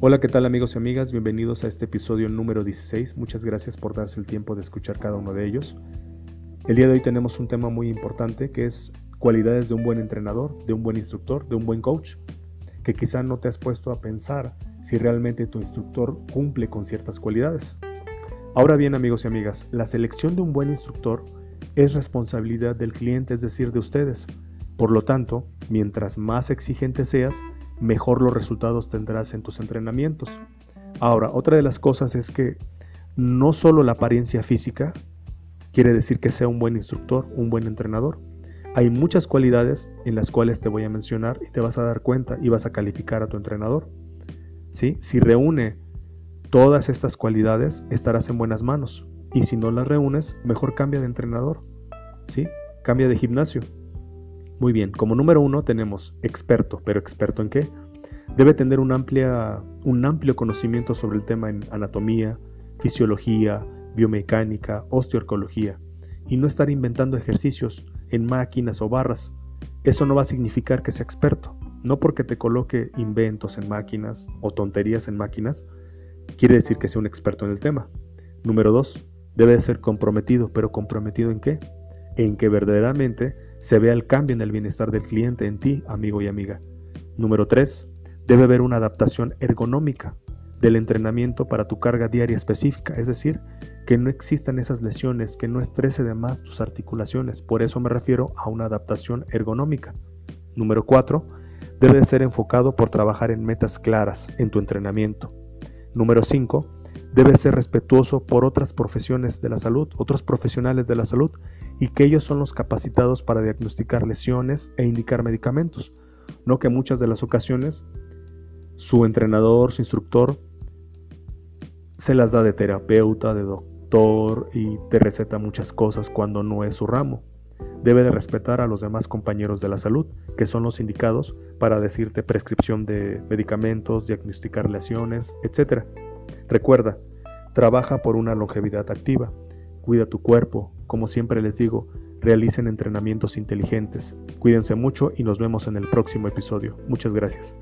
Hola, ¿qué tal amigos y amigas? Bienvenidos a este episodio número 16. Muchas gracias por darse el tiempo de escuchar cada uno de ellos. El día de hoy tenemos un tema muy importante que es cualidades de un buen entrenador, de un buen instructor, de un buen coach, que quizá no te has puesto a pensar si realmente tu instructor cumple con ciertas cualidades. Ahora bien amigos y amigas, la selección de un buen instructor es responsabilidad del cliente, es decir, de ustedes. Por lo tanto, mientras más exigente seas, mejor los resultados tendrás en tus entrenamientos. Ahora, otra de las cosas es que no solo la apariencia física quiere decir que sea un buen instructor, un buen entrenador. Hay muchas cualidades en las cuales te voy a mencionar y te vas a dar cuenta y vas a calificar a tu entrenador. ¿Sí? Si reúne todas estas cualidades, estarás en buenas manos. Y si no las reúnes, mejor cambia de entrenador. ¿Sí? Cambia de gimnasio. Muy bien, como número uno tenemos experto, pero experto en qué? Debe tener un, amplia, un amplio conocimiento sobre el tema en anatomía, fisiología, biomecánica, osteoarcología, y no estar inventando ejercicios en máquinas o barras. Eso no va a significar que sea experto. No porque te coloque inventos en máquinas o tonterías en máquinas, quiere decir que sea un experto en el tema. Número dos, debe ser comprometido, pero comprometido en qué? En que verdaderamente se vea el cambio en el bienestar del cliente en ti, amigo y amiga. Número 3. Debe haber una adaptación ergonómica del entrenamiento para tu carga diaria específica, es decir, que no existan esas lesiones, que no estrese de más tus articulaciones. Por eso me refiero a una adaptación ergonómica. Número 4. Debe ser enfocado por trabajar en metas claras en tu entrenamiento. Número 5. Debe ser respetuoso por otras profesiones de la salud, otros profesionales de la salud y que ellos son los capacitados para diagnosticar lesiones e indicar medicamentos, no que muchas de las ocasiones su entrenador, su instructor, se las da de terapeuta, de doctor y te receta muchas cosas cuando no es su ramo. Debe de respetar a los demás compañeros de la salud, que son los indicados para decirte prescripción de medicamentos, diagnosticar lesiones, etc. Recuerda, trabaja por una longevidad activa, cuida tu cuerpo, como siempre les digo, realicen entrenamientos inteligentes. Cuídense mucho y nos vemos en el próximo episodio. Muchas gracias.